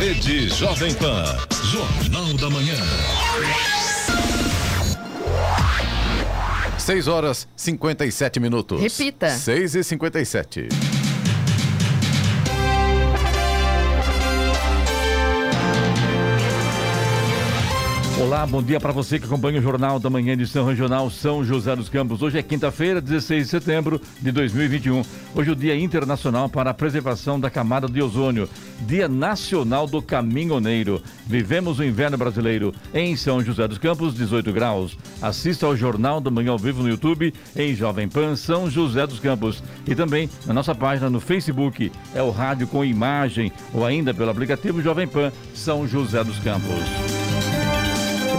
Rede Jovem Pan. Jornal da Manhã. 6 horas 57 minutos. Repita. 6 e 57 Olá, bom dia para você que acompanha o Jornal da Manhã edição regional São José dos Campos. Hoje é quinta-feira, 16 de setembro de 2021. Hoje é o Dia Internacional para a Preservação da Camada de Ozônio, Dia Nacional do Caminhoneiro. Vivemos o inverno brasileiro em São José dos Campos, 18 graus. Assista ao Jornal da Manhã ao vivo no YouTube em Jovem Pan São José dos Campos e também na nossa página no Facebook. É o rádio com imagem ou ainda pelo aplicativo Jovem Pan São José dos Campos.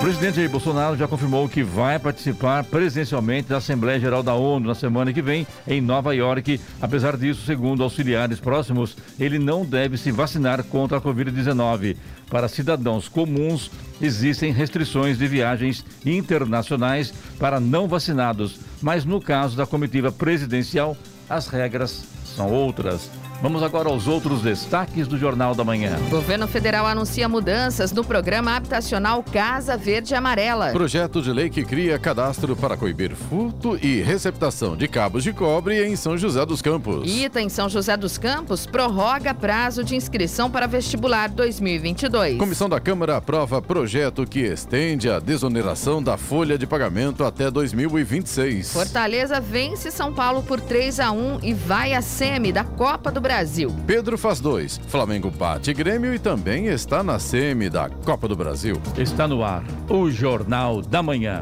O presidente Jair Bolsonaro já confirmou que vai participar presencialmente da Assembleia Geral da ONU na semana que vem em Nova York. Apesar disso, segundo auxiliares próximos, ele não deve se vacinar contra a Covid-19. Para cidadãos comuns, existem restrições de viagens internacionais para não vacinados, mas no caso da comitiva presidencial, as regras são outras. Vamos agora aos outros destaques do Jornal da Manhã. Governo federal anuncia mudanças no programa habitacional Casa Verde e Amarela. Projeto de lei que cria cadastro para coibir furto e receptação de cabos de cobre em São José dos Campos. ITA em São José dos Campos prorroga prazo de inscrição para vestibular 2022. Comissão da Câmara aprova projeto que estende a desoneração da folha de pagamento até 2026. Fortaleza vence São Paulo por 3 a 1 e vai à semi da Copa do Brasil. Brasil. Pedro faz dois. Flamengo bate Grêmio e também está na semi da Copa do Brasil. Está no ar o Jornal da Manhã.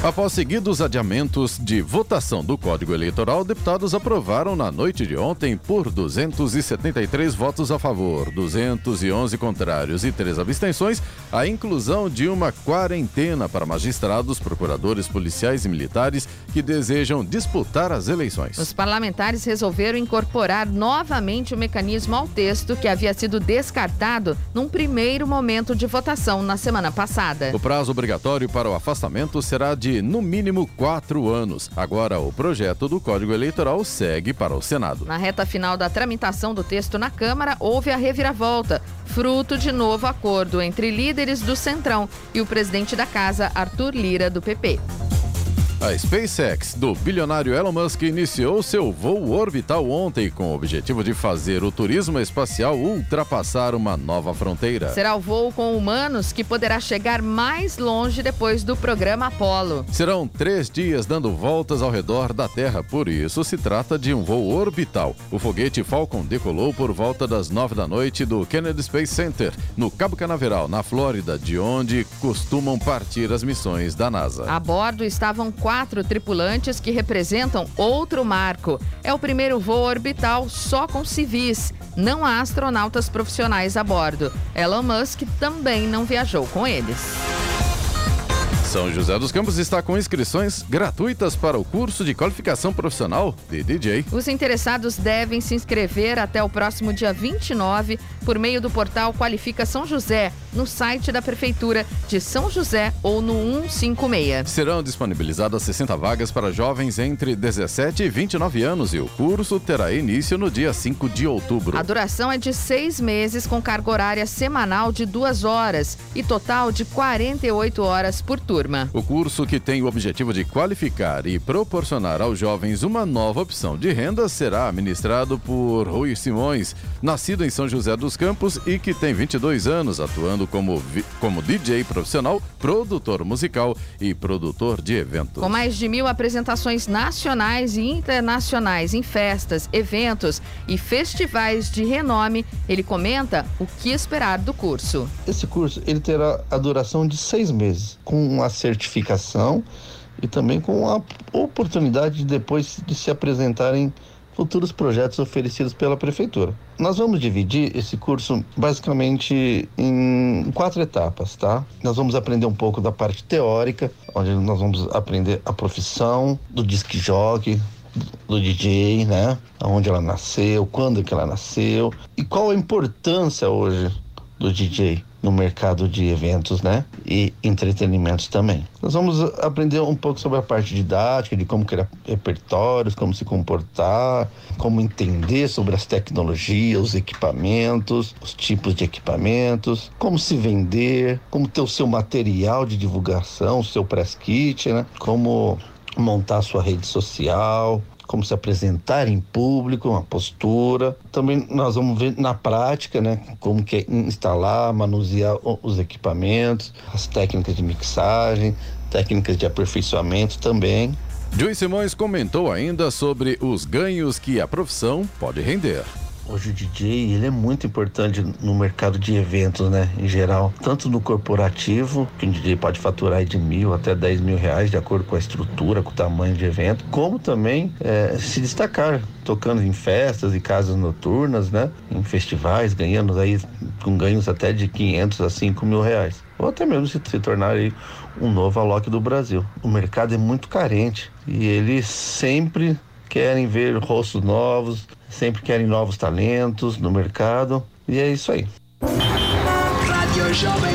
Após seguidos adiamentos de votação do Código Eleitoral, deputados aprovaram na noite de ontem, por 273 votos a favor, 211 contrários e três abstenções, a inclusão de uma quarentena para magistrados, procuradores policiais e militares que desejam disputar as eleições. Os parlamentares resolveram incorporar novamente o mecanismo ao texto que havia sido descartado num primeiro momento de votação na semana passada. O prazo obrigatório para o afastamento será de de no mínimo quatro anos. Agora, o projeto do Código Eleitoral segue para o Senado. Na reta final da tramitação do texto na Câmara, houve a reviravolta, fruto de novo acordo entre líderes do Centrão e o presidente da Casa, Arthur Lira, do PP. A SpaceX do bilionário Elon Musk iniciou seu voo orbital ontem com o objetivo de fazer o turismo espacial ultrapassar uma nova fronteira. Será o voo com humanos que poderá chegar mais longe depois do programa Apollo. Serão três dias dando voltas ao redor da Terra, por isso se trata de um voo orbital. O foguete Falcon decolou por volta das nove da noite do Kennedy Space Center, no Cabo Canaveral, na Flórida, de onde costumam partir as missões da NASA. A bordo estavam quatro tripulantes que representam outro marco. É o primeiro voo orbital só com civis. Não há astronautas profissionais a bordo. Elon Musk também não viajou com eles. São José dos Campos está com inscrições gratuitas para o curso de qualificação profissional de DJ. Os interessados devem se inscrever até o próximo dia 29 por meio do portal Qualifica São José, no site da Prefeitura de São José ou no 156. Serão disponibilizadas 60 vagas para jovens entre 17 e 29 anos e o curso terá início no dia 5 de outubro. A duração é de seis meses com carga horária semanal de duas horas e total de 48 horas por turno turma. O curso, que tem o objetivo de qualificar e proporcionar aos jovens uma nova opção de renda, será ministrado por Rui Simões, nascido em São José dos Campos e que tem 22 anos, atuando como, como DJ profissional, produtor musical e produtor de eventos. Com mais de mil apresentações nacionais e internacionais em festas, eventos e festivais de renome, ele comenta o que esperar do curso. Esse curso ele terá a duração de seis meses, com certificação e também com a oportunidade de depois de se apresentarem futuros projetos oferecidos pela prefeitura. Nós vamos dividir esse curso basicamente em quatro etapas, tá? Nós vamos aprender um pouco da parte teórica, onde nós vamos aprender a profissão do disc jockey, do DJ, né? Onde ela nasceu, quando que ela nasceu e qual a importância hoje do DJ no mercado de eventos, né? E entretenimentos também. Nós vamos aprender um pouco sobre a parte didática, de como criar repertórios, como se comportar, como entender sobre as tecnologias, os equipamentos, os tipos de equipamentos, como se vender, como ter o seu material de divulgação, o seu press kit, né? Como montar sua rede social, como se apresentar em público, uma postura. Também nós vamos ver na prática, né, como que é instalar, manusear os equipamentos, as técnicas de mixagem, técnicas de aperfeiçoamento também. Joey Simões comentou ainda sobre os ganhos que a profissão pode render. Hoje o DJ ele é muito importante no mercado de eventos, né? Em geral, tanto no corporativo, que o DJ pode faturar de mil até dez mil reais, de acordo com a estrutura, com o tamanho de evento, como também é, se destacar tocando em festas e casas noturnas, né? Em festivais, ganhando aí com ganhos até de 500 a 5 mil reais. Ou até mesmo se, se tornar aí um novo Alok do Brasil. O mercado é muito carente e ele sempre querem ver rostos novos, sempre querem novos talentos no mercado. E é isso aí. Rádio Jovem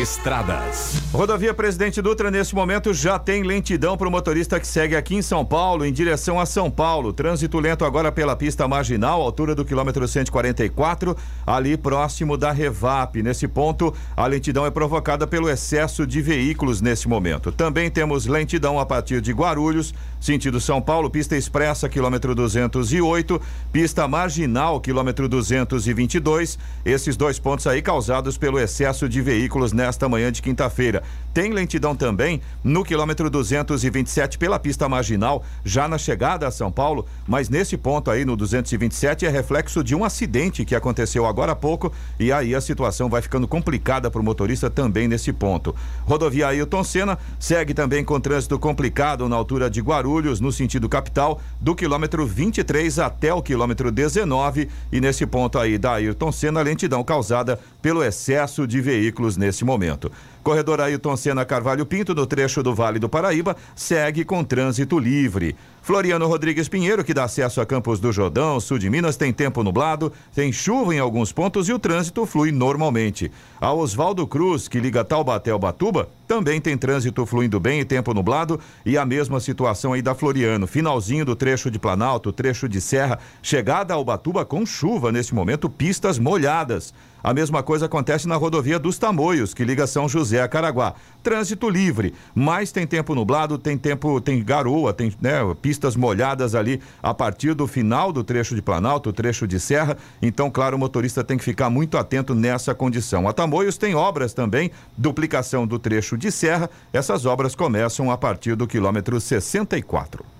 Estradas. Rodovia Presidente Dutra, nesse momento, já tem lentidão para o motorista que segue aqui em São Paulo, em direção a São Paulo. Trânsito lento agora pela pista marginal, altura do quilômetro 144, ali próximo da Revap. Nesse ponto, a lentidão é provocada pelo excesso de veículos nesse momento. Também temos lentidão a partir de Guarulhos, sentido São Paulo, pista expressa, quilômetro 208, pista marginal, quilômetro 222. Esses dois pontos aí causados pelo excesso de veículos nessa nesta manhã de quinta-feira. Tem lentidão também no quilômetro 227 pela pista marginal, já na chegada a São Paulo, mas nesse ponto aí no 227 é reflexo de um acidente que aconteceu agora há pouco e aí a situação vai ficando complicada para o motorista também nesse ponto. Rodovia Ailton Senna segue também com trânsito complicado na altura de Guarulhos, no sentido capital, do quilômetro 23 até o quilômetro 19 e nesse ponto aí da Ailton Senna, lentidão causada pelo excesso de veículos nesse momento momento. Corredor Ailton Senna Carvalho Pinto, no trecho do Vale do Paraíba, segue com trânsito livre. Floriano Rodrigues Pinheiro, que dá acesso a Campos do Jordão, sul de Minas, tem tempo nublado, tem chuva em alguns pontos e o trânsito flui normalmente. A Oswaldo Cruz, que liga Taubaté ao Batuba, também tem trânsito fluindo bem e tempo nublado e a mesma situação aí da Floriano. Finalzinho do trecho de Planalto, trecho de Serra, chegada ao Batuba com chuva nesse momento, pistas molhadas. A mesma coisa acontece na rodovia dos Tamoios, que liga São José a Caraguá. Trânsito livre, mas tem tempo nublado, tem tempo, tem garoa, tem né, pistas molhadas ali a partir do final do trecho de Planalto, trecho de Serra. Então, claro, o motorista tem que ficar muito atento nessa condição. A Tamoios tem obras também, duplicação do trecho de Serra. Essas obras começam a partir do quilômetro 64.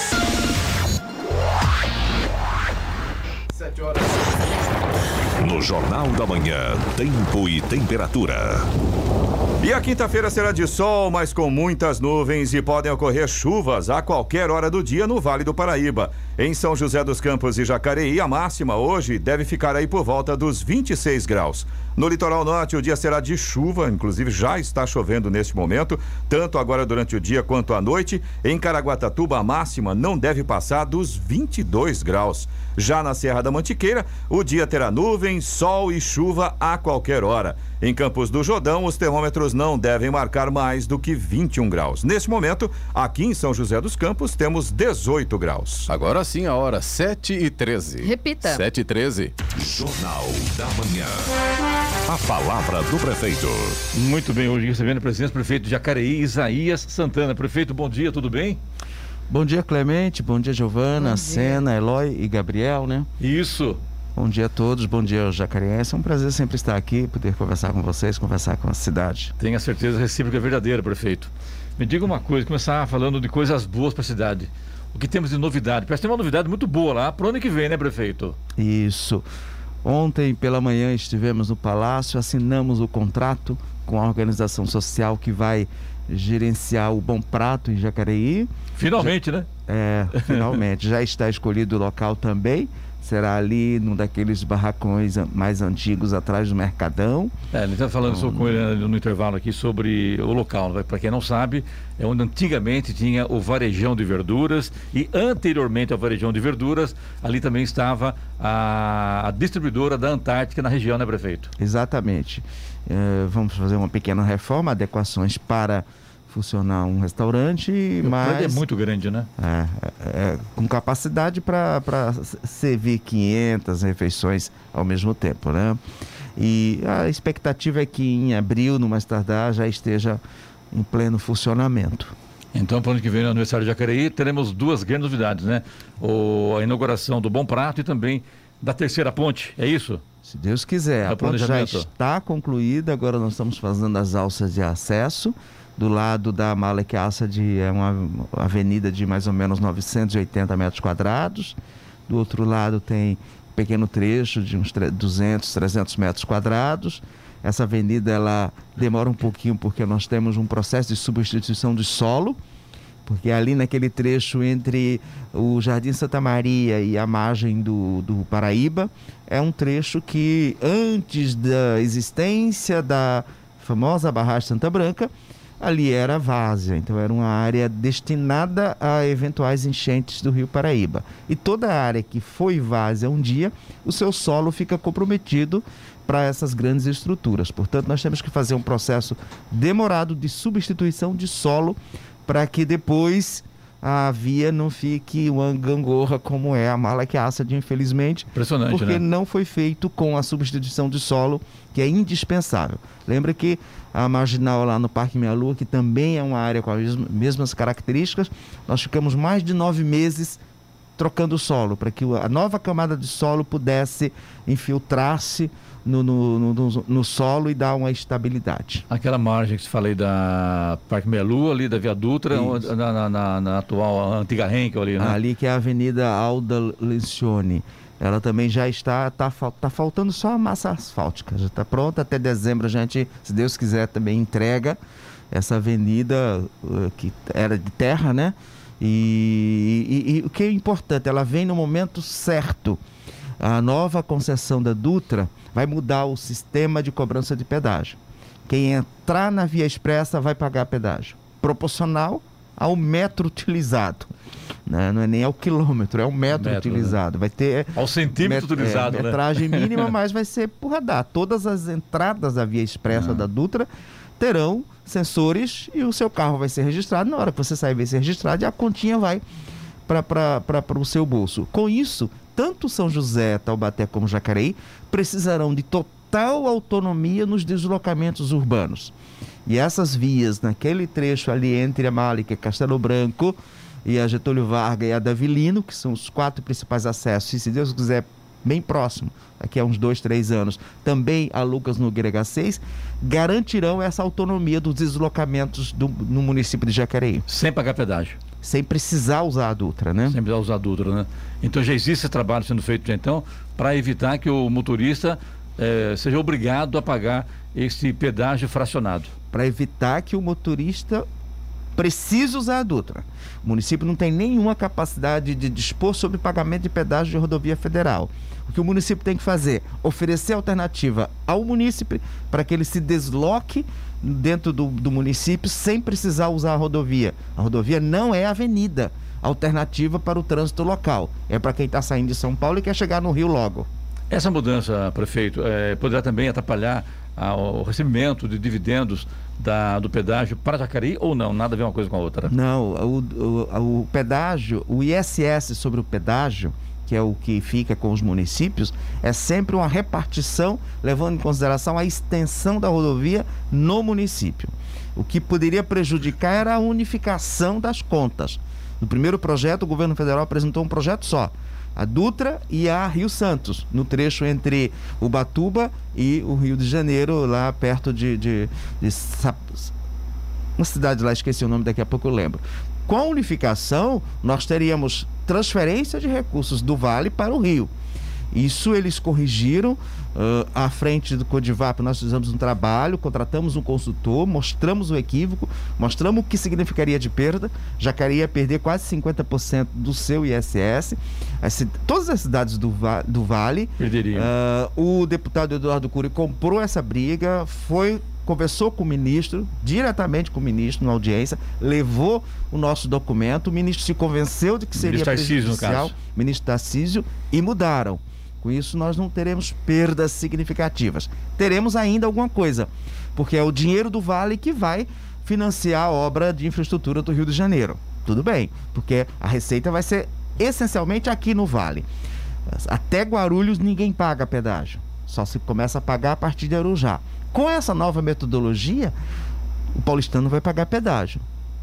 No Jornal da Manhã, tempo e temperatura. E a quinta-feira será de sol, mas com muitas nuvens e podem ocorrer chuvas a qualquer hora do dia no Vale do Paraíba. Em São José dos Campos e Jacareí, a máxima hoje deve ficar aí por volta dos 26 graus. No litoral norte, o dia será de chuva, inclusive já está chovendo neste momento, tanto agora durante o dia quanto à noite. Em Caraguatatuba, a máxima não deve passar dos 22 graus. Já na Serra da Mantiqueira, o dia terá nuvens, sol e chuva a qualquer hora. Em Campos do Jordão, os termômetros não devem marcar mais do que 21 graus. Neste momento, aqui em São José dos Campos, temos 18 graus. Agora sim, a hora 7 e 13. Repita. 7 e 13. Jornal da Manhã. A palavra do prefeito. Muito bem, hoje recebendo a presença do prefeito de Jacareí, Isaías Santana. Prefeito, bom dia, tudo bem? Bom dia, Clemente. Bom dia, Giovana, Sena, Eloy e Gabriel, né? Isso. Bom dia a todos, bom dia, Jacarense. É um prazer sempre estar aqui, poder conversar com vocês, conversar com a cidade. Tenha certeza recíproca é verdadeira, prefeito. Me diga uma coisa, começar falando de coisas boas para a cidade. O que temos de novidade? Parece que tem uma novidade muito boa lá para o ano que vem, né, prefeito? Isso. Ontem pela manhã estivemos no Palácio, assinamos o contrato com a organização social que vai gerenciar o Bom Prato em Jacareí. Finalmente, Já, né? É, finalmente. Já está escolhido o local também será ali num daqueles barracões mais antigos atrás do Mercadão. É, ele está falando então, com ele no intervalo aqui sobre o local. Né? Para quem não sabe, é onde antigamente tinha o varejão de verduras e anteriormente ao varejão de verduras, ali também estava a, a distribuidora da Antártica na região, né, prefeito? Exatamente. É, vamos fazer uma pequena reforma, adequações para funcionar um restaurante, o mas... é muito grande, né? É, é, é com capacidade para servir 500 refeições ao mesmo tempo, né? E a expectativa é que em abril, no mais tardar, já esteja em pleno funcionamento. Então, para o ano que vem, no aniversário de Jacareí, teremos duas grandes novidades, né? O, a inauguração do Bom Prato e também da Terceira Ponte, é isso? Se Deus quiser. É a ponte já está concluída, agora nós estamos fazendo as alças de acesso do lado da Malek Assad é uma avenida de mais ou menos 980 metros quadrados. Do outro lado tem um pequeno trecho de uns 200, 300 metros quadrados. Essa avenida ela demora um pouquinho porque nós temos um processo de substituição de solo, porque ali naquele trecho entre o Jardim Santa Maria e a margem do, do Paraíba é um trecho que antes da existência da famosa barragem Santa Branca ali era várzea, então era uma área destinada a eventuais enchentes do Rio Paraíba. E toda a área que foi várzea um dia, o seu solo fica comprometido para essas grandes estruturas. Portanto, nós temos que fazer um processo demorado de substituição de solo para que depois a via não fique uma gangorra como é a Assad, infelizmente. Impressionante, porque né? não foi feito com a substituição de solo, que é indispensável. Lembra que a marginal lá no Parque Meia Lua, que também é uma área com as mesmas características, nós ficamos mais de nove meses trocando o solo, para que a nova camada de solo pudesse infiltrar-se no, no, no, no, solo e dar uma estabilidade. Aquela margem que se falei da Parque Melu, ali da Via Dutra, na, na, na, na, atual antiga Henkel ali, né? Ali que é a Avenida Alda Lencioni. Ela também já está, tá, tá faltando só a massa asfáltica, já está pronta até dezembro a gente, se Deus quiser, também entrega essa avenida uh, que era de terra, né? E, e, e o que é importante, ela vem no momento certo. A nova concessão da Dutra vai mudar o sistema de cobrança de pedágio. Quem entrar na via expressa vai pagar pedágio, proporcional ao metro utilizado. Né? Não é nem ao quilômetro, é o metro, metro né? utilizado. Né? Vai ter. Ao centímetro met utilizado, é, né? Metragem mínima, mas vai ser por radar. Todas as entradas da via expressa ah. da Dutra terão sensores e o seu carro vai ser registrado. Na hora que você sair, vai ser registrado e a continha vai para o seu bolso. Com isso, tanto São José, Taubaté como Jacareí precisarão de total autonomia nos deslocamentos urbanos. E essas vias, naquele trecho ali entre a Málica, Castelo Branco e a Getúlio Vargas e a Davilino, que são os quatro principais acessos, e se Deus quiser, bem próximo, daqui a uns dois, três anos, também a Lucas no H6, garantirão essa autonomia dos deslocamentos do, no município de Jacareí. Sem pagar pedágio sem precisar usar a Dutra, né? Sem precisar usar a Dutra, né? Então já existe esse trabalho sendo feito então para evitar que o motorista eh, seja obrigado a pagar esse pedágio fracionado. Para evitar que o motorista precise usar a Dutra. O município não tem nenhuma capacidade de dispor sobre pagamento de pedágio de rodovia federal. O que o município tem que fazer? Oferecer alternativa ao munícipe para que ele se desloque dentro do, do município sem precisar usar a rodovia. A rodovia não é avenida alternativa para o trânsito local. É para quem está saindo de São Paulo e quer chegar no Rio logo. Essa mudança, prefeito, é, poderá também atrapalhar a, o recebimento de dividendos da, do pedágio para Jacareí ou não? Nada a ver uma coisa com a outra? Não, o, o, o pedágio, o ISS sobre o pedágio, que é o que fica com os municípios, é sempre uma repartição levando em consideração a extensão da rodovia no município. O que poderia prejudicar era a unificação das contas. No primeiro projeto, o governo federal apresentou um projeto só. A Dutra e a Rio Santos, no trecho entre Ubatuba e o Rio de Janeiro, lá perto de, de, de uma cidade lá, esqueci o nome, daqui a pouco eu lembro. Com a unificação, nós teríamos transferência de recursos do Vale para o Rio. Isso eles corrigiram. Uh, à frente do Codivap, nós fizemos um trabalho, contratamos um consultor, mostramos o equívoco, mostramos o que significaria de perda. Jacareí ia perder quase 50% do seu ISS. As, todas as cidades do, do Vale. Perderiam. Uh, o deputado Eduardo Cury comprou essa briga, foi conversou com o ministro, diretamente com o ministro na audiência, levou o nosso documento, o ministro se convenceu de que seria ministro prejudicial, Tarcísio, ministro Tarcísio, e mudaram. Com isso, nós não teremos perdas significativas. Teremos ainda alguma coisa, porque é o dinheiro do Vale que vai financiar a obra de infraestrutura do Rio de Janeiro. Tudo bem, porque a receita vai ser essencialmente aqui no Vale. Até Guarulhos ninguém paga pedágio, só se começa a pagar a partir de Arujá. Com essa nova metodologia, o paulistano vai pagar pedágio.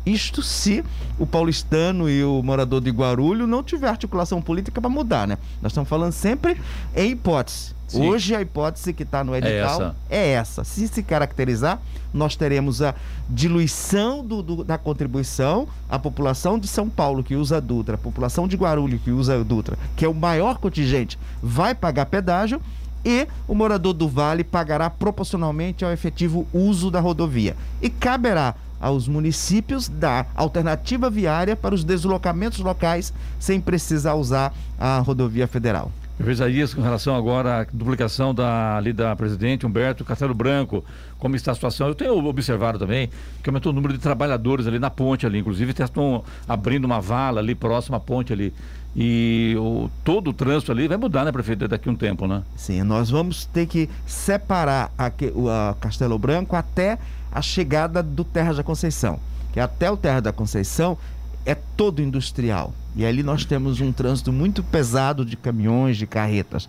Isto se o paulistano e o morador de Guarulho não tiver articulação política para mudar, né? Nós estamos falando sempre em hipótese. Sim. Hoje a hipótese que está no é edital é essa. é essa. Se se caracterizar, nós teremos a diluição do, do, da contribuição, a população de São Paulo que usa a Dutra, a população de Guarulhos que usa a Dutra, que é o maior contingente, vai pagar pedágio e o morador do Vale pagará proporcionalmente ao efetivo uso da rodovia. E caberá aos municípios da alternativa viária para os deslocamentos locais sem precisar usar a rodovia federal. Isaías, com relação agora à duplicação da, ali da presidente Humberto Castelo Branco, como está a situação? Eu tenho observado também que aumentou o número de trabalhadores ali na ponte ali, inclusive estão abrindo uma vala ali próxima à ponte ali. E o, todo o trânsito ali vai mudar, né, prefeito, daqui a um tempo, né? Sim, nós vamos ter que separar a, a Castelo Branco até a chegada do Terra da Conceição, que até o Terra da Conceição é todo industrial. E ali nós temos um trânsito muito pesado de caminhões, de carretas.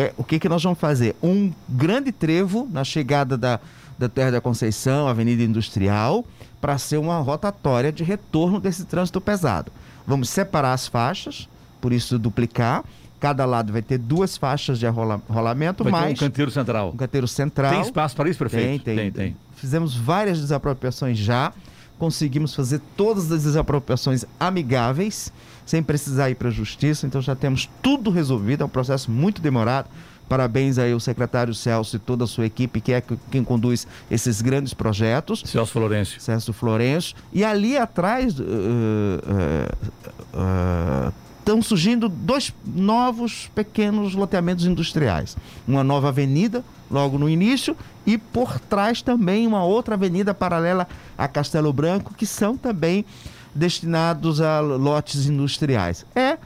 É, o que, que nós vamos fazer? Um grande trevo na chegada da, da Terra da Conceição, Avenida Industrial, para ser uma rotatória de retorno desse trânsito pesado. Vamos separar as faixas, por isso duplicar. Cada lado vai ter duas faixas de rolamento, vai mais. um canteiro central. Um canteiro central. Tem espaço para isso, prefeito? Tem, tem. tem, tem fizemos várias desapropriações já, conseguimos fazer todas as desapropriações amigáveis, sem precisar ir para a justiça, então já temos tudo resolvido, é um processo muito demorado. Parabéns aí ao secretário Celso e toda a sua equipe, que é quem conduz esses grandes projetos. Celso Florencio. Celso Florencio. E ali atrás uh, uh, uh, estão surgindo dois novos pequenos loteamentos industriais. Uma nova avenida, logo no início, e por trás também uma outra avenida paralela a Castelo Branco, que são também destinados a lotes industriais. É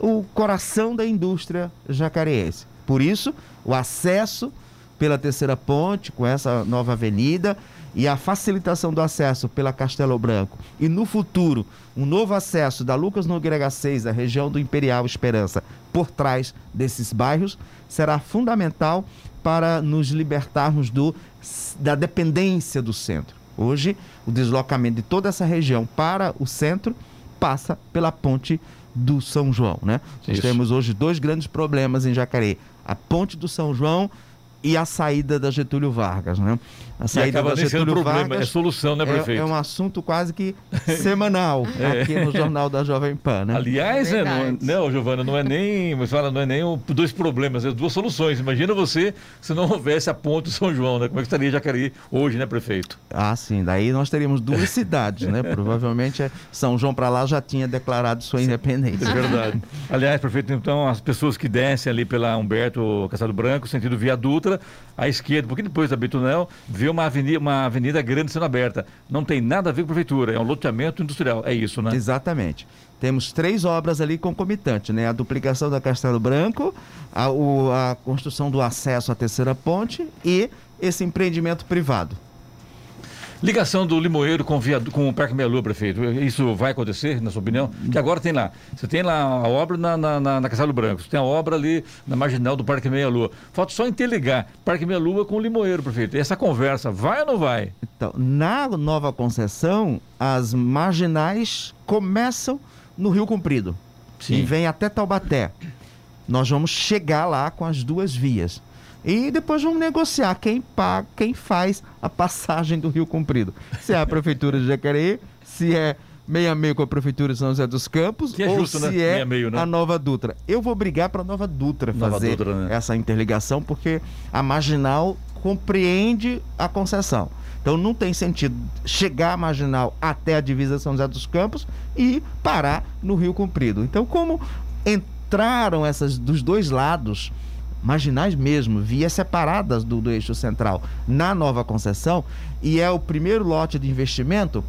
o coração da indústria jacareense. Por isso, o acesso pela terceira ponte, com essa nova avenida, e a facilitação do acesso pela Castelo Branco e no futuro um novo acesso da Lucas Nogueira 6 da região do Imperial Esperança por trás desses bairros será fundamental para nos libertarmos do, da dependência do centro. Hoje, o deslocamento de toda essa região para o centro passa pela ponte do São João, né? Nós temos hoje dois grandes problemas em Jacareí. A ponte do São João e a saída da Getúlio Vargas, né? A saída da Getúlio problema, Vargas é solução, né, prefeito? É, é um assunto quase que semanal é. aqui no Jornal da Jovem Pan, né? Aliás, é, não, não, Giovana, não é nem, você fala, não é nem um, dois problemas, é duas soluções. Imagina você se não houvesse a ponte São João, né? Como é que estaria Jacareí hoje, né, prefeito? Ah, sim, daí nós teríamos duas cidades, né? Provavelmente é, São João para lá já tinha declarado sua independência. É verdade. Aliás, prefeito, então as pessoas que descem ali pela Humberto Castelo Branco, sentido Via Dutra, à esquerda, um pouquinho depois da Betunel, vê uma avenida, uma avenida grande sendo aberta. Não tem nada a ver com a prefeitura, é um loteamento industrial. É isso, né? Exatamente. Temos três obras ali concomitantes, né? A duplicação da Castelo Branco, a, o, a construção do acesso à terceira ponte e esse empreendimento privado. Ligação do Limoeiro com, via, com o Parque Meia Lua, prefeito. Isso vai acontecer, na sua opinião? Que agora tem lá. Você tem lá a obra na, na, na, na Castelo Branco, você tem a obra ali na marginal do Parque Meia Lua. Falta só interligar Parque Meia Lua com o Limoeiro, prefeito. E essa conversa vai ou não vai? Então, na nova concessão, as marginais começam no Rio Comprido Sim. e vem até Taubaté. Nós vamos chegar lá com as duas vias. E depois vamos negociar quem paga, quem faz a passagem do Rio Comprido. Se é a Prefeitura de Jacareí, se é meia meio com a Prefeitura de São José dos Campos, é ou justo, se né? é meio, né? a Nova Dutra. Eu vou brigar para a Nova Dutra Nova fazer Dutra, né? essa interligação, porque a Marginal compreende a concessão. Então não tem sentido chegar a marginal até a divisa São José dos Campos e parar no Rio Comprido. Então, como entraram essas dos dois lados, marginais mesmo, vias separadas do, do eixo central na nova concessão, e é o primeiro lote de investimento,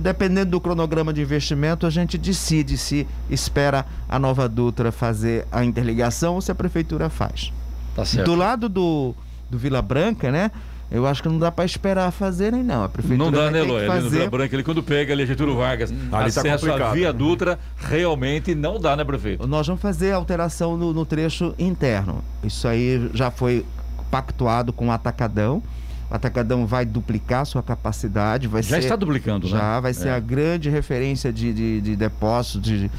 dependendo do cronograma de investimento, a gente decide se espera a nova Dutra fazer a interligação ou se a prefeitura faz. Tá do lado do, do Vila Branca, né? Eu acho que não dá para esperar fazerem, não. A prefeitura não dá, né, Eloy? Ali no Vila Branca, ele quando pega ali Getúlio Vargas, hum, ali tá acesso tá à Via Dutra, realmente não dá, né, prefeito? Nós vamos fazer alteração no, no trecho interno. Isso aí já foi pactuado com o Atacadão. O Atacadão vai duplicar sua capacidade. Vai já ser, está duplicando, já né? Já vai ser é. a grande referência de, de, de depósitos de,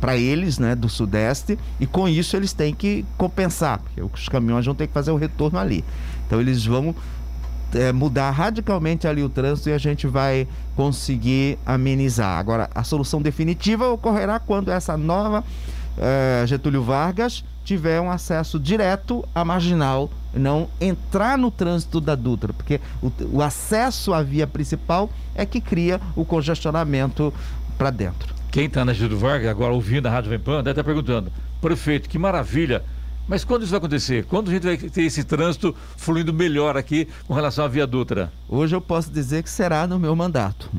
para eles, né, do Sudeste. E com isso eles têm que compensar, porque os caminhões vão ter que fazer o retorno ali. Então eles vão é, mudar radicalmente ali o trânsito e a gente vai conseguir amenizar. Agora, a solução definitiva ocorrerá quando essa nova é, Getúlio Vargas tiver um acesso direto à marginal, não entrar no trânsito da Dutra, porque o, o acesso à via principal é que cria o congestionamento para dentro. Quem está na Getúlio Vargas, agora ouvindo a Rádio Vempan, deve estar perguntando, prefeito, que maravilha mas quando isso vai acontecer? Quando a gente vai ter esse trânsito fluindo melhor aqui com relação à Via Dutra? Hoje eu posso dizer que será no meu mandato.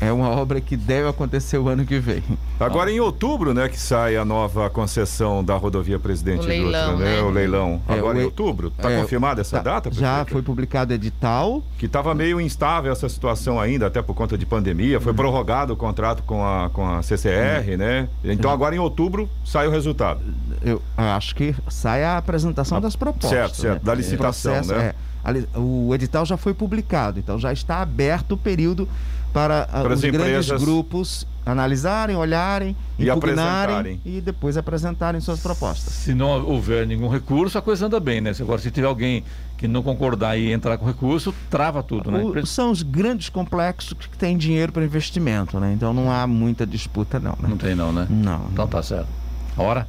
É uma obra que deve acontecer o ano que vem. Agora em outubro, né, que sai a nova concessão da rodovia Presidente o leilão, Dutra, né? né? O leilão. É, Agora o, em outubro, está é, confirmada essa tá, data? Já foi publicado edital. Que estava meio instável essa situação ainda, até por conta de pandemia. Foi uhum. prorrogado o contrato com a, com a CCR, uhum. né? Então agora em outubro sai o resultado. Eu acho que sai a apresentação a, das propostas. Certo, certo, né? da licitação, processo, né? É, o edital já foi publicado, então já está aberto o período para, ah, para os grandes grupos analisarem, olharem, e impugnarem e depois apresentarem suas propostas. Se não houver nenhum recurso, a coisa anda bem, né? Agora, se tiver alguém que não concordar e entrar com recurso, trava tudo, né? O, são os grandes complexos que têm dinheiro para investimento, né? Então não há muita disputa, não. Né? Não tem, não, né? Não. Então tá certo. A hora?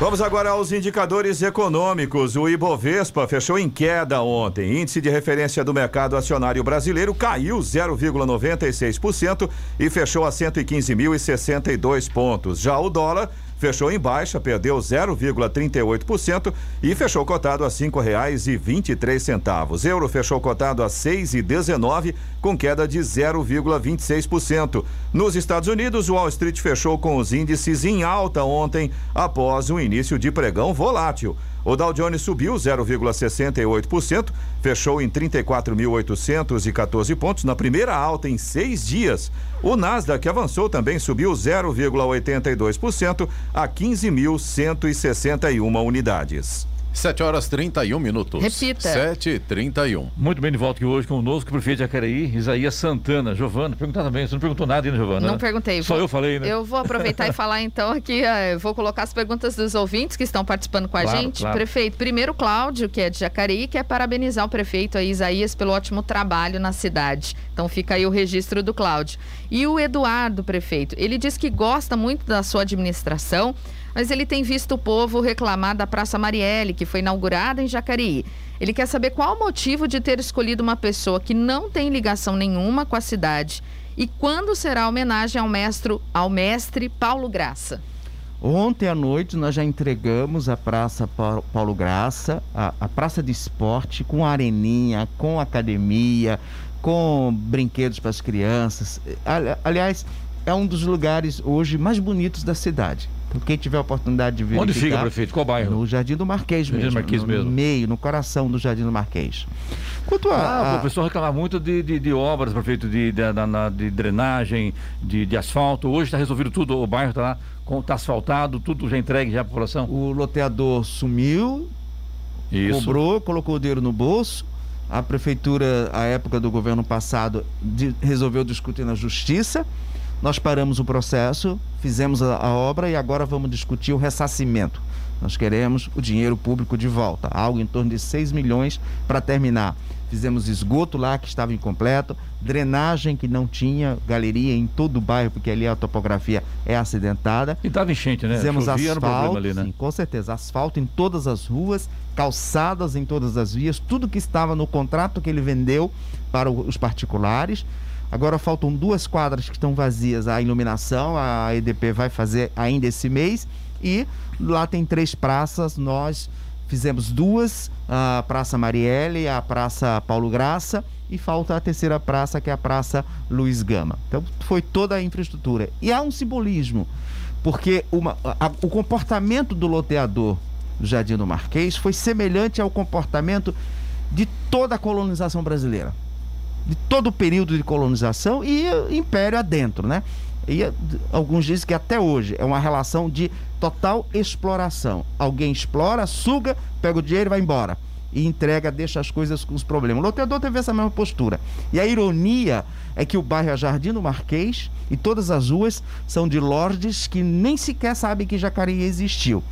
Vamos agora aos indicadores econômicos. O Ibovespa fechou em queda ontem. Índice de referência do mercado acionário brasileiro caiu 0,96% e fechou a 115.062 pontos. Já o dólar fechou em baixa, perdeu 0,38% e fechou cotado a três centavos. Euro fechou cotado a seis e dezenove, com queda de 0,26%. Nos Estados Unidos, o Wall Street fechou com os índices em alta ontem, após o início de pregão volátil. O Dow Jones subiu 0,68%, fechou em 34.814 pontos na primeira alta em seis dias. O Nasdaq avançou também, subiu 0,82% a 15.161 unidades. 7 horas 31 minutos. Repita. 7 e 31 Muito bem, de volta aqui hoje conosco, o prefeito de Acaraí, Isaías Santana. Giovana, perguntar também, você não perguntou nada ainda, Giovana? Não né? perguntei. Só vou, eu falei, né? Eu vou aproveitar e falar então aqui, uh, vou colocar as perguntas dos ouvintes que estão participando com a claro, gente. Claro. Prefeito, primeiro Cláudio, que é de Jacareí, quer parabenizar o prefeito aí, Isaías pelo ótimo trabalho na cidade. Então fica aí o registro do Cláudio. E o Eduardo, prefeito, ele diz que gosta muito da sua administração, mas ele tem visto o povo reclamar da Praça Marielle, que foi inaugurada em Jacareí. Ele quer saber qual o motivo de ter escolhido uma pessoa que não tem ligação nenhuma com a cidade e quando será a homenagem ao mestre, ao mestre Paulo Graça. Ontem à noite nós já entregamos a Praça Paulo Graça, a, a Praça de Esporte, com areninha, com academia, com brinquedos para as crianças. Aliás, é um dos lugares hoje mais bonitos da cidade. Quem tiver a oportunidade de ver. Onde fica, prefeito? Qual bairro? No Jardim do Marquês Jardim mesmo. Marquês no, mesmo. No meio, no coração do Jardim do Marquês. Quanto a. Ah, a... o pessoal reclama muito de, de, de, obras, prefeito, de, de, de drenagem, de, de asfalto. Hoje está resolvido tudo, o bairro está lá Está asfaltado, tudo já entregue já à população? O loteador sumiu, Isso. cobrou, colocou o dinheiro no bolso. A prefeitura, à época do governo passado, de, resolveu discutir na justiça. Nós paramos o processo, fizemos a, a obra e agora vamos discutir o ressarcimento. Nós queremos o dinheiro público de volta, algo em torno de 6 milhões para terminar. Fizemos esgoto lá que estava incompleto, drenagem que não tinha, galeria em todo o bairro, porque ali a topografia é acidentada. E estava enchente, né? Fizemos Chovia asfalto, ali, né? sim, com certeza, asfalto em todas as ruas, calçadas em todas as vias, tudo que estava no contrato que ele vendeu para os particulares. Agora faltam duas quadras que estão vazias, a iluminação, a EDP vai fazer ainda esse mês e lá tem três praças, nós fizemos duas, a Praça Marielle, a Praça Paulo Graça e falta a terceira praça, que é a Praça Luiz Gama. Então foi toda a infraestrutura. E há um simbolismo, porque uma, a, o comportamento do loteador do Jardim do Marquês foi semelhante ao comportamento de toda a colonização brasileira. De todo o período de colonização e império adentro, né? E alguns dizem que até hoje é uma relação de total exploração. Alguém explora, suga, pega o dinheiro e vai embora. E entrega, deixa as coisas com os problemas. O loteador teve essa mesma postura. E a ironia é que o bairro é Jardim do Marquês e todas as ruas são de lordes que nem sequer sabem que Jacareí existiu.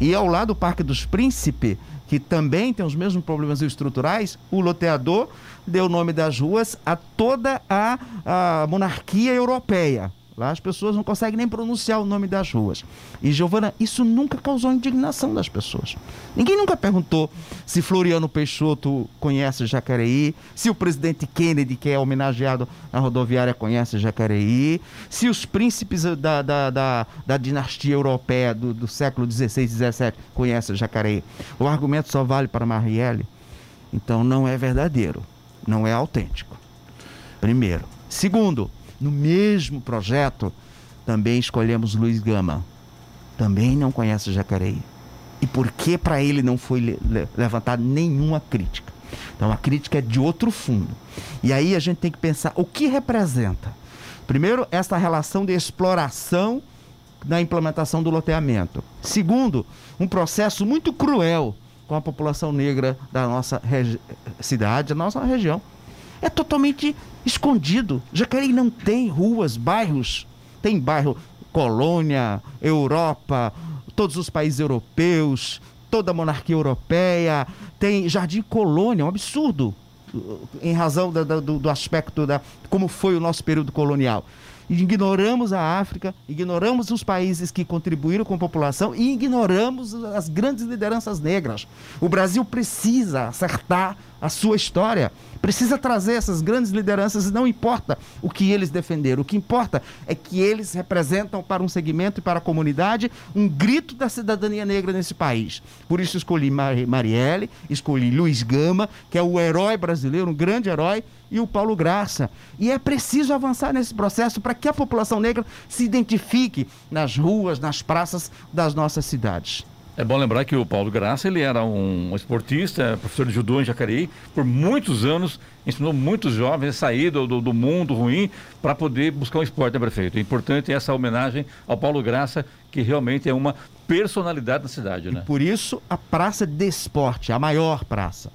E ao lado do Parque dos Príncipes, que também tem os mesmos problemas estruturais, o loteador deu o nome das ruas a toda a, a monarquia europeia. Lá as pessoas não conseguem nem pronunciar o nome das ruas. E, Giovana, isso nunca causou indignação das pessoas. Ninguém nunca perguntou se Floriano Peixoto conhece Jacareí, se o presidente Kennedy, que é homenageado na rodoviária, conhece Jacareí, se os príncipes da, da, da, da dinastia europeia do, do século XVI e XVII conhecem Jacareí. O argumento só vale para Marielle. Então não é verdadeiro, não é autêntico. Primeiro. Segundo, no mesmo projeto, também escolhemos Luiz Gama. Também não conhece Jacareí. E por que para ele não foi le levantada nenhuma crítica? Então a crítica é de outro fundo. E aí a gente tem que pensar o que representa. Primeiro, essa relação de exploração na implementação do loteamento. Segundo, um processo muito cruel com a população negra da nossa cidade, da nossa região é totalmente escondido. Jacareí não tem ruas, bairros. Tem bairro Colônia, Europa, todos os países europeus, toda a monarquia europeia. Tem Jardim Colônia, um absurdo em razão da, da, do, do aspecto da como foi o nosso período colonial ignoramos a África, ignoramos os países que contribuíram com a população e ignoramos as grandes lideranças negras. O Brasil precisa acertar a sua história, precisa trazer essas grandes lideranças, não importa o que eles defenderam, o que importa é que eles representam para um segmento e para a comunidade um grito da cidadania negra nesse país. Por isso escolhi Marielle, escolhi Luiz Gama, que é o herói brasileiro, um grande herói, e o Paulo Graça. E é preciso avançar nesse processo para que a população negra se identifique nas ruas, nas praças das nossas cidades. É bom lembrar que o Paulo Graça ele era um esportista, professor de judô em Jacareí, por muitos anos ensinou muitos jovens a sair do, do, do mundo ruim para poder buscar um esporte, né, prefeito? É importante essa homenagem ao Paulo Graça, que realmente é uma personalidade na cidade, né? E por isso a Praça de Esporte, a maior praça.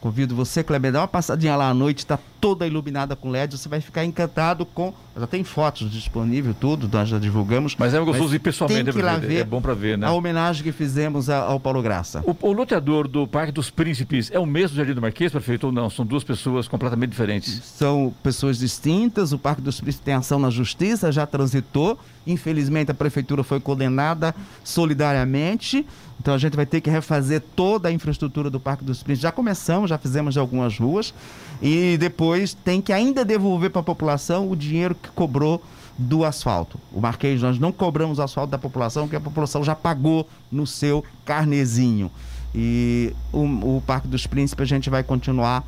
Convido você, Kleber, dá uma passadinha lá à noite, está toda iluminada com LED, você vai ficar encantado com. Já tem fotos disponíveis, tudo, nós já divulgamos. Mas é gostoso ir pessoalmente, tem que lá ver é bom para ver, né? A homenagem que fizemos ao Paulo Graça. O, o loteador do Parque dos Príncipes é o mesmo Jardim do Marquês, prefeito, ou não? São duas pessoas completamente diferentes? São pessoas distintas, o Parque dos Príncipes tem ação na justiça, já transitou Infelizmente, a prefeitura foi condenada solidariamente. Então, a gente vai ter que refazer toda a infraestrutura do Parque dos Príncipes. Já começamos, já fizemos algumas ruas. E depois tem que ainda devolver para a população o dinheiro que cobrou do asfalto. O Marquês, nós não cobramos asfalto da população, porque a população já pagou no seu carnezinho. E o, o Parque dos Príncipes a gente vai continuar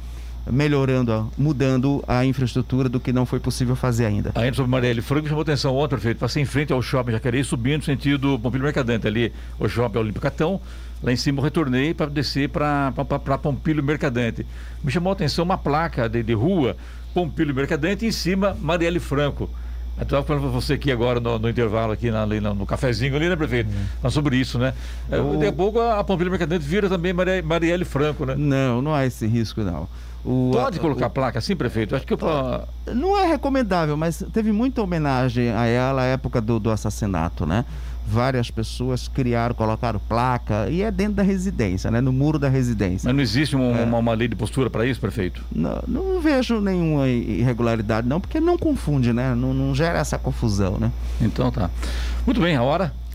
melhorando, mudando a infraestrutura do que não foi possível fazer ainda. Ainda sobre Marielle Franco chamou atenção ontem, prefeito, passei em frente ao shopping Jacareí, subindo no sentido Pompilho Mercadante, ali o shopping Olímpico Catão, lá em cima eu retornei para descer para Pompilho Mercadante. Me chamou a atenção uma placa de, de rua, Pompilho Mercadante, e em cima Marielle Franco. Eu estava falando para você aqui agora no, no intervalo, aqui na, ali no, no, cafezinho ali, né, prefeito? Uhum. sobre isso, né? É, o... Daqui a pouco a, a Pompilha Mercadante vira também Marielle Franco, né? Não, não há esse risco, não. O, Pode colocar a, placa assim, prefeito? Acho que eu... Não é recomendável, mas teve muita homenagem a ela à época do, do assassinato, né? Várias pessoas criaram, colocaram placa e é dentro da residência, né? No muro da residência. Mas não existe um, é. uma, uma, lei de postura para isso, prefeito? Não, não, vejo nenhuma irregularidade, não, porque não confunde, né? Não, não gera essa confusão, né? Então tá. Muito bem, a hora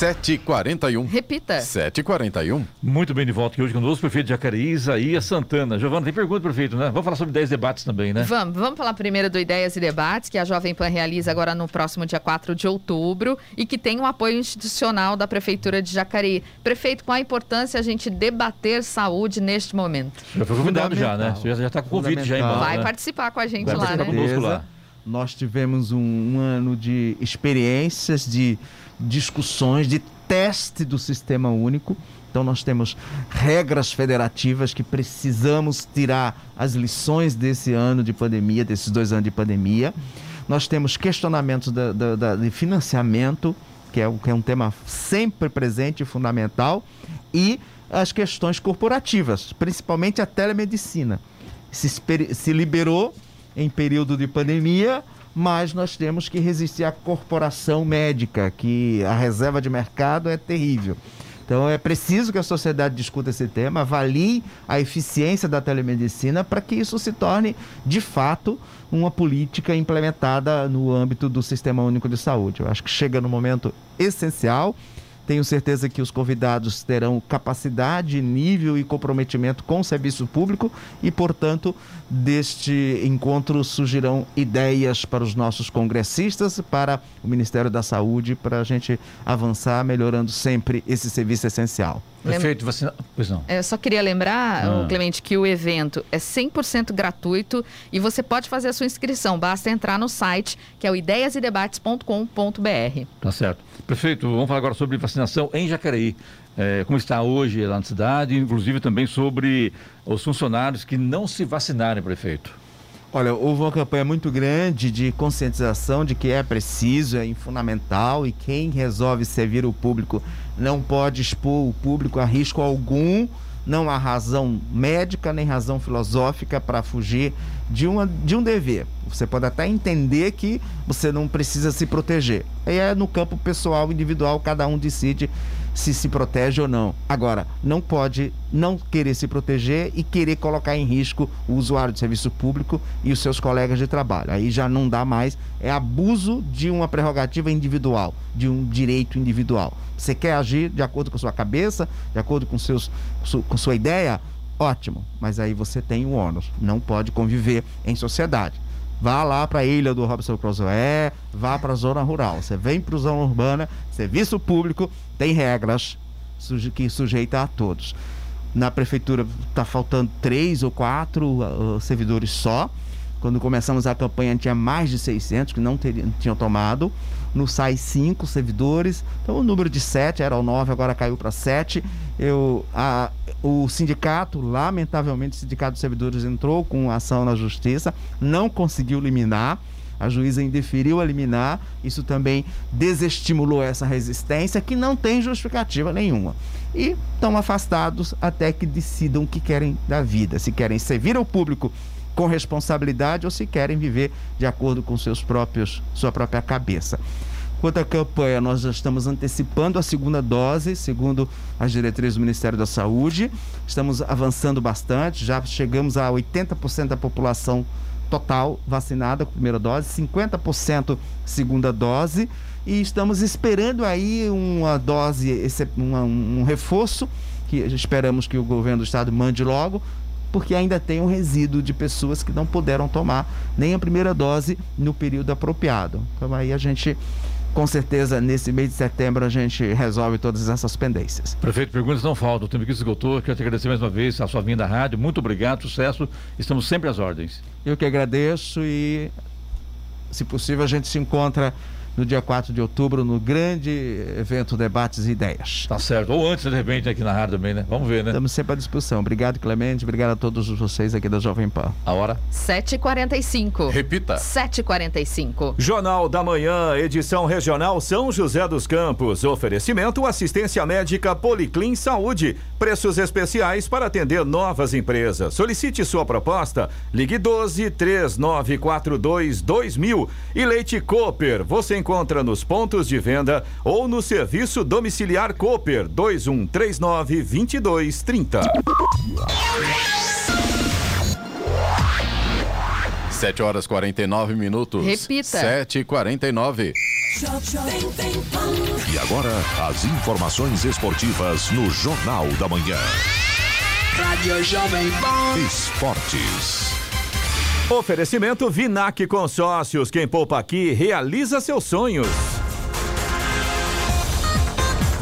7h41. Repita. 7h41. Muito bem de volta aqui hoje conosco, o prefeito de Jacareí, Isaías Santana. Giovana, tem pergunta, prefeito, né? Vamos falar sobre 10 debates também, né? Vamos, vamos falar primeiro do Ideias e Debates, que a Jovem Pan realiza agora no próximo dia 4 de outubro e que tem um apoio institucional da Prefeitura de Jacareí. Prefeito, qual a importância a gente debater saúde neste momento? Já foi convidado já, né? Você já está com convite já em mão, Vai né? participar com a gente Vai lá, né? Conosco lá. Nós tivemos um, um ano de experiências, de discussões, de teste do sistema único. Então, nós temos regras federativas que precisamos tirar as lições desse ano de pandemia, desses dois anos de pandemia. Nós temos questionamentos da, da, da, de financiamento, que é, que é um tema sempre presente e fundamental, e as questões corporativas, principalmente a telemedicina. Se, se liberou em período de pandemia, mas nós temos que resistir à corporação médica, que a reserva de mercado é terrível. Então é preciso que a sociedade discuta esse tema, avalie a eficiência da telemedicina para que isso se torne, de fato, uma política implementada no âmbito do Sistema Único de Saúde. Eu acho que chega no momento essencial tenho certeza que os convidados terão capacidade, nível e comprometimento com o serviço público e, portanto, deste encontro surgirão ideias para os nossos congressistas, para o Ministério da Saúde, para a gente avançar melhorando sempre esse serviço essencial. Perfeito, vacina... pois não. É, eu só queria lembrar, ah. Clemente, que o evento é 100% gratuito e você pode fazer a sua inscrição. Basta entrar no site, que é o ideiasidebates.com.br. Tá certo. Prefeito, vamos falar agora sobre vacinação em Jacareí. É, como está hoje lá na cidade, inclusive também sobre os funcionários que não se vacinarem, prefeito. Olha, houve uma campanha muito grande de conscientização de que é preciso, é fundamental e quem resolve servir o público não pode expor o público a risco algum. Não há razão médica nem razão filosófica para fugir de, uma, de um dever. Você pode até entender que você não precisa se proteger. Aí é no campo pessoal, individual, cada um decide se se protege ou não. Agora, não pode não querer se proteger e querer colocar em risco o usuário de serviço público e os seus colegas de trabalho. Aí já não dá mais, é abuso de uma prerrogativa individual, de um direito individual. Você quer agir de acordo com sua cabeça, de acordo com, seus, com sua ideia? Ótimo, mas aí você tem o ônus, não pode conviver em sociedade. Vá lá para a ilha do Robson Crusoe, vá para a zona rural. Você vem para a zona urbana, serviço público, tem regras que sujeita a todos. Na prefeitura está faltando três ou quatro uh, servidores só. Quando começamos a campanha tinha mais de 600 que não teriam, tinham tomado. No SAI 5 servidores. Então o número de 7 era o 9, agora caiu para 7. Eu, a, o sindicato, lamentavelmente, o sindicato de servidores entrou com ação na justiça, não conseguiu liminar. A juíza indeferiu a liminar, isso também desestimulou essa resistência que não tem justificativa nenhuma. E estão afastados até que decidam o que querem da vida, se querem servir ao público com responsabilidade ou se querem viver de acordo com seus próprios sua própria cabeça. Quanto à campanha, nós já estamos antecipando a segunda dose, segundo as diretrizes do Ministério da Saúde. Estamos avançando bastante, já chegamos a 80% da população total vacinada com primeira dose, 50% segunda dose e estamos esperando aí uma dose, um reforço que esperamos que o governo do estado mande logo, porque ainda tem um resíduo de pessoas que não puderam tomar nem a primeira dose no período apropriado. Então aí a gente com certeza nesse mês de setembro a gente resolve todas essas pendências. Prefeito, perguntas não faltam. O tempo que esgotou. Quero te agradecer mais uma vez a sua vinda à rádio. Muito obrigado, sucesso. Estamos sempre às ordens. Eu que agradeço e, se possível, a gente se encontra no dia 4 de outubro, no grande evento Debates e Ideias. Tá certo. Ou antes, de repente, aqui na rádio também, né? Vamos ver, né? Estamos sempre à disposição. Obrigado, Clemente. Obrigado a todos vocês aqui da Jovem Pan. A hora? 7h45. Repita. 7h45. Jornal da Manhã, edição regional São José dos Campos. Oferecimento assistência médica Policlin Saúde. Preços especiais para atender novas empresas. Solicite sua proposta. Ligue 12 3942 2000. E Leite Cooper. Você encontra nos pontos de venda ou no serviço domiciliar Cooper 2139 2230. Sete horas 49 minutos. Repita. Sete e quarenta e nove. E agora, as informações esportivas no Jornal da Manhã. Rádio Jovem Pan. Esportes. Oferecimento Vinac Consórcios. Quem poupa aqui realiza seus sonhos.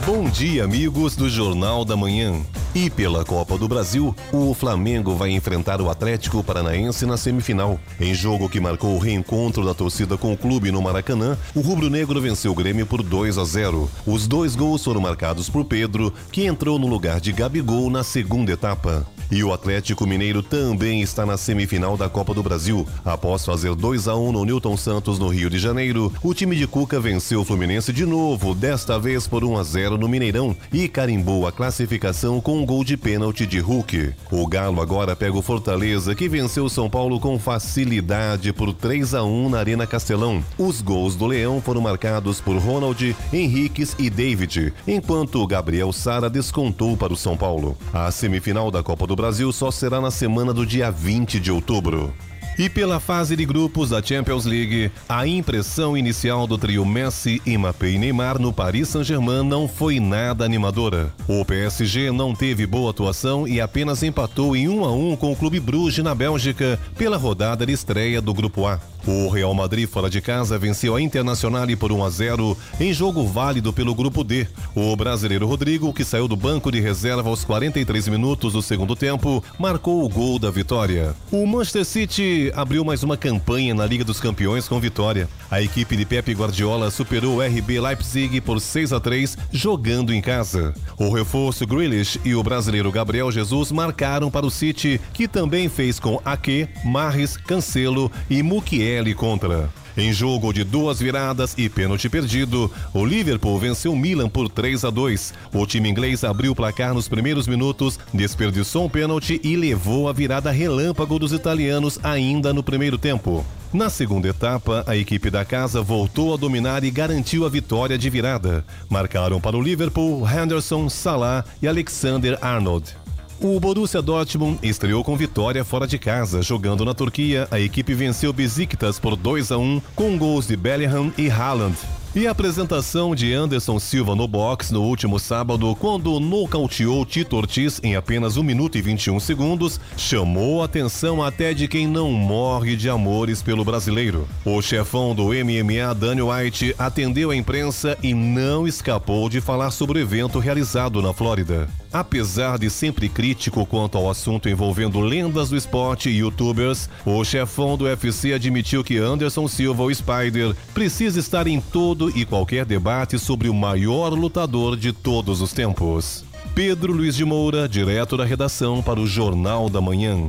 Bom dia, amigos do Jornal da Manhã. E pela Copa do Brasil, o Flamengo vai enfrentar o Atlético Paranaense na semifinal. Em jogo que marcou o reencontro da torcida com o clube no Maracanã, o rubro-negro venceu o Grêmio por 2 a 0. Os dois gols foram marcados por Pedro, que entrou no lugar de Gabigol na segunda etapa. E o Atlético Mineiro também está na semifinal da Copa do Brasil. Após fazer 2 a 1 no Newton Santos no Rio de Janeiro, o time de Cuca venceu o Fluminense de novo, desta vez por 1 a 0 no Mineirão e carimbou a classificação com gol de pênalti de Hulk. O Galo agora pega o Fortaleza, que venceu o São Paulo com facilidade por 3 a 1 na Arena Castelão. Os gols do Leão foram marcados por Ronald, Henriques e David, enquanto Gabriel Sara descontou para o São Paulo. A semifinal da Copa do Brasil só será na semana do dia 20 de outubro. E pela fase de grupos da Champions League, a impressão inicial do trio Messi, Mbappé e Neymar no Paris Saint-Germain não foi nada animadora. O PSG não teve boa atuação e apenas empatou em 1 a 1 com o Clube Bruges na Bélgica pela rodada de estreia do Grupo A. O Real Madrid fora de casa venceu a Internacional por 1 a 0 em jogo válido pelo grupo D. O brasileiro Rodrigo, que saiu do banco de reserva aos 43 minutos do segundo tempo, marcou o gol da vitória. O Manchester City abriu mais uma campanha na Liga dos Campeões com vitória. A equipe de Pepe Guardiola superou o RB Leipzig por 6 a 3 jogando em casa. O reforço Grealish e o brasileiro Gabriel Jesus marcaram para o City, que também fez com Ake, Marres, Cancelo e Mukiele contra. Em jogo de duas viradas e pênalti perdido, o Liverpool venceu o Milan por 3 a 2. O time inglês abriu o placar nos primeiros minutos, desperdiçou um pênalti e levou a virada relâmpago dos italianos ainda no primeiro tempo. Na segunda etapa, a equipe da casa voltou a dominar e garantiu a vitória de virada. Marcaram para o Liverpool Henderson, Salah e Alexander Arnold. O Borussia Dortmund estreou com vitória fora de casa. Jogando na Turquia, a equipe venceu Besiktas por 2 a 1 com gols de Bellingham e Haaland. E a apresentação de Anderson Silva no box no último sábado, quando nocauteou Tito Ortiz em apenas 1 minuto e 21 segundos, chamou a atenção até de quem não morre de amores pelo brasileiro. O chefão do MMA, Daniel White, atendeu a imprensa e não escapou de falar sobre o evento realizado na Flórida. Apesar de sempre crítico quanto ao assunto envolvendo lendas do esporte e youtubers, o chefão do UFC admitiu que Anderson Silva, o Spider, precisa estar em todo e qualquer debate sobre o maior lutador de todos os tempos. Pedro Luiz de Moura, direto da redação para o Jornal da Manhã.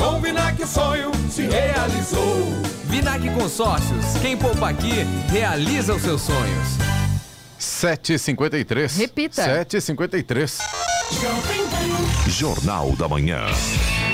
Com o Vinac o sonho se realizou. Vinac Consórcios, quem poupa aqui, realiza os seus sonhos. 7h53. Repita. 7h53. Jornal da Manhã.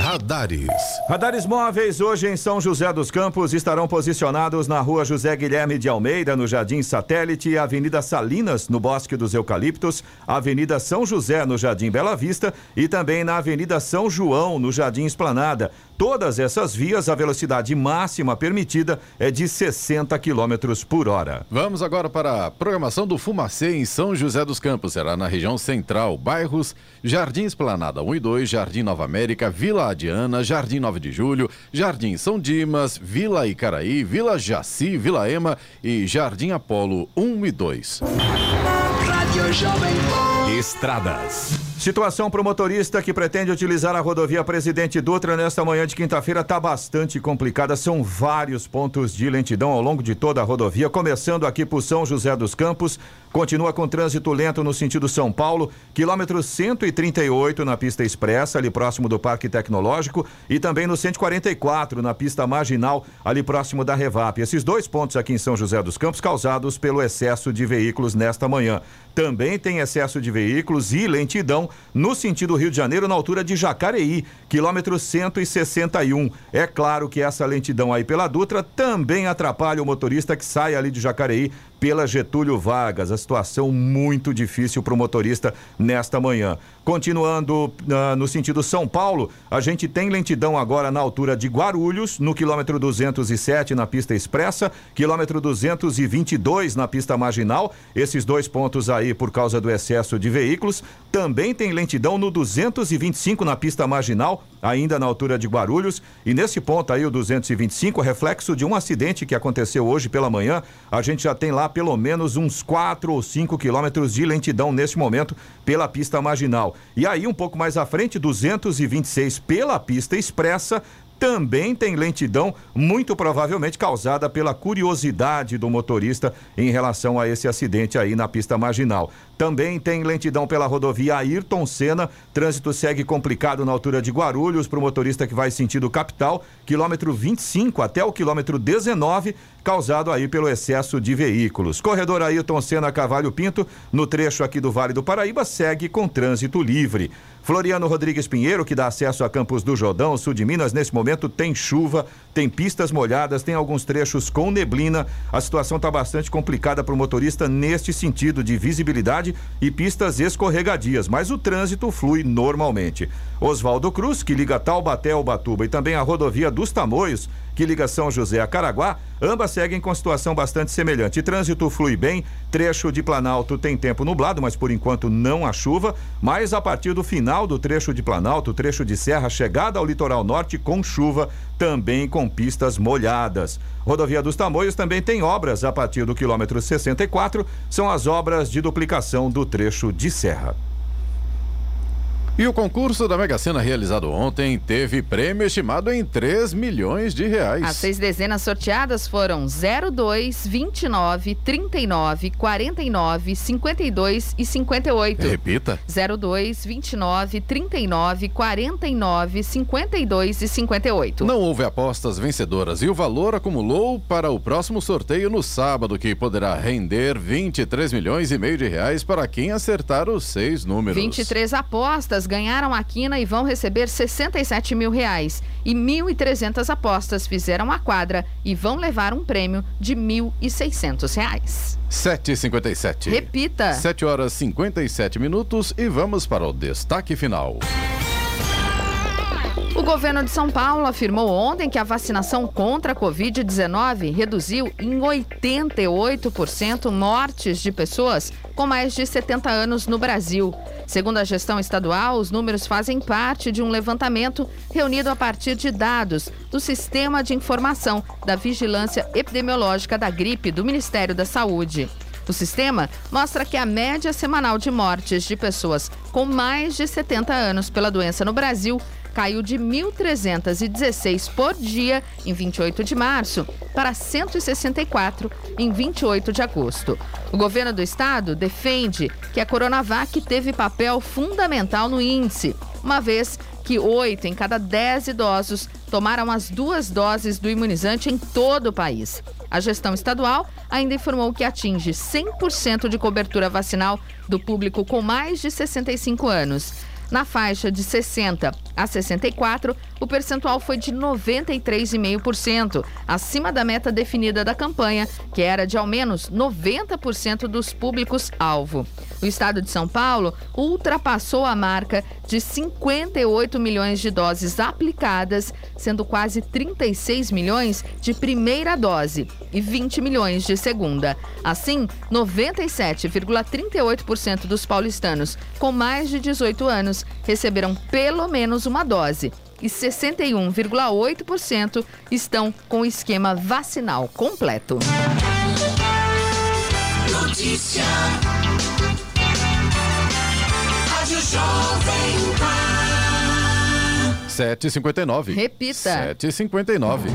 Radares. Radares móveis hoje em São José dos Campos estarão posicionados na rua José Guilherme de Almeida, no Jardim Satélite, Avenida Salinas, no Bosque dos Eucaliptos, Avenida São José, no Jardim Bela Vista e também na Avenida São João, no Jardim Esplanada. Todas essas vias, a velocidade máxima permitida é de 60 km por hora. Vamos agora para a programação do Fumacê em São José dos Campos. Será na região central, bairros Jardim Esplanada 1 e 2, Jardim Nova América, Vila Adiana, Jardim 9 de Julho, Jardim São Dimas, Vila Icaraí, Vila Jaci, Vila Ema e Jardim Apolo 1 e 2. Rádio Jovem Pan. Estradas. Situação para o motorista que pretende utilizar a rodovia Presidente Dutra nesta manhã de quinta-feira está bastante complicada. São vários pontos de lentidão ao longo de toda a rodovia, começando aqui por São José dos Campos. Continua com trânsito lento no sentido São Paulo, quilômetro 138 na pista expressa, ali próximo do Parque Tecnológico, e também no 144 na pista marginal, ali próximo da Revap. Esses dois pontos aqui em São José dos Campos causados pelo excesso de veículos nesta manhã. Também tem excesso de veículos e lentidão no sentido Rio de Janeiro, na altura de Jacareí, quilômetro 161. É claro que essa lentidão aí pela Dutra também atrapalha o motorista que sai ali de Jacareí pela Getúlio Vargas. A situação muito difícil para o motorista nesta manhã. Continuando uh, no sentido São Paulo, a gente tem lentidão agora na altura de Guarulhos, no quilômetro 207 na pista expressa, quilômetro 222 na pista marginal. Esses dois pontos aí por causa do excesso de veículos. Também tem lentidão no 225 na pista marginal, ainda na altura de Guarulhos. E nesse ponto aí, o 225, reflexo de um acidente que aconteceu hoje pela manhã. A gente já tem lá pelo menos uns 4 ou 5 quilômetros de lentidão nesse momento pela pista marginal. E aí, um pouco mais à frente, 226 pela pista expressa, também tem lentidão, muito provavelmente causada pela curiosidade do motorista em relação a esse acidente aí na pista marginal. Também tem lentidão pela rodovia Ayrton Senna. Trânsito segue complicado na altura de Guarulhos para o motorista que vai sentido capital, quilômetro 25 até o quilômetro 19, causado aí pelo excesso de veículos. Corredor Ayrton Senna Cavalho Pinto, no trecho aqui do Vale do Paraíba, segue com trânsito livre. Floriano Rodrigues Pinheiro, que dá acesso a Campos do Jordão, sul de Minas, nesse momento tem chuva, tem pistas molhadas, tem alguns trechos com neblina. A situação está bastante complicada para o motorista neste sentido de visibilidade e pistas escorregadias, mas o trânsito flui normalmente. Oswaldo Cruz, que liga Taubaté ao Batuba e também a rodovia dos Tamoios, que liga São José a Caraguá, ambas seguem com situação bastante semelhante. Trânsito flui bem, trecho de Planalto tem tempo nublado, mas por enquanto não há chuva, mas a partir do final do trecho de Planalto, trecho de Serra, chegada ao litoral norte com chuva, também com pistas molhadas. Rodovia dos Tamoios também tem obras a partir do quilômetro 64, são as obras de duplicação do trecho de Serra. E o concurso da Mega Sena realizado ontem teve prêmio estimado em 3 milhões de reais. As seis dezenas sorteadas foram 02, 29, 39, 49, 52 e 58. Repita. 02, 29, 39, 49, 52 e 58. Não houve apostas vencedoras e o valor acumulou para o próximo sorteio no sábado, que poderá render 23 milhões e meio de reais para quem acertar os seis números. 23 apostas ganharam a quina e vão receber 67 mil reais. E 1.300 apostas fizeram a quadra e vão levar um prêmio de 1.600 reais. 7h57. Repita. 7 horas 57 minutos e vamos para o destaque final. Governo de São Paulo afirmou ontem que a vacinação contra a Covid-19 reduziu em 88% mortes de pessoas com mais de 70 anos no Brasil. Segundo a gestão estadual, os números fazem parte de um levantamento reunido a partir de dados do Sistema de Informação da Vigilância Epidemiológica da Gripe do Ministério da Saúde. O sistema mostra que a média semanal de mortes de pessoas com mais de 70 anos pela doença no Brasil caiu de 1.316 por dia em 28 de março para 164 em 28 de agosto. O governo do estado defende que a Coronavac teve papel fundamental no índice, uma vez que 8 em cada 10 idosos tomaram as duas doses do imunizante em todo o país. A gestão estadual ainda informou que atinge 100% de cobertura vacinal do público com mais de 65 anos. Na faixa de 60 a 64, o percentual foi de 93,5%, acima da meta definida da campanha, que era de ao menos 90% dos públicos-alvo. O estado de São Paulo ultrapassou a marca de 58 milhões de doses aplicadas, sendo quase 36 milhões de primeira dose e 20 milhões de segunda. Assim, 97,38% dos paulistanos com mais de 18 anos receberam pelo menos uma dose e 61,8% estão com o esquema vacinal completo. Notícia. Rádio Jovem Pan. 7h59. Repita. 7h59.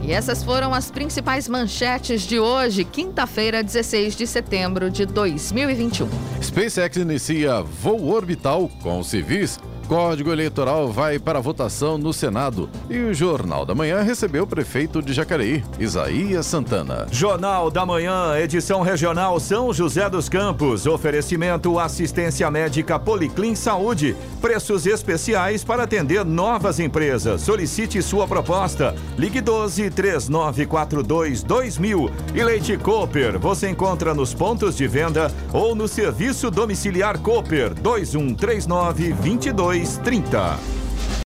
E essas foram as principais manchetes de hoje, quinta-feira, 16 de setembro de 2021. SpaceX inicia voo orbital com civis Código Eleitoral vai para votação no Senado e o Jornal da Manhã recebeu o prefeito de Jacareí, Isaías Santana. Jornal da Manhã, edição regional São José dos Campos. Oferecimento assistência médica Policlin Saúde. Preços especiais para atender novas empresas. Solicite sua proposta. Ligue 12 3942 2000. E Leite Cooper, você encontra nos pontos de venda ou no serviço domiciliar Cooper 2139 22 3230.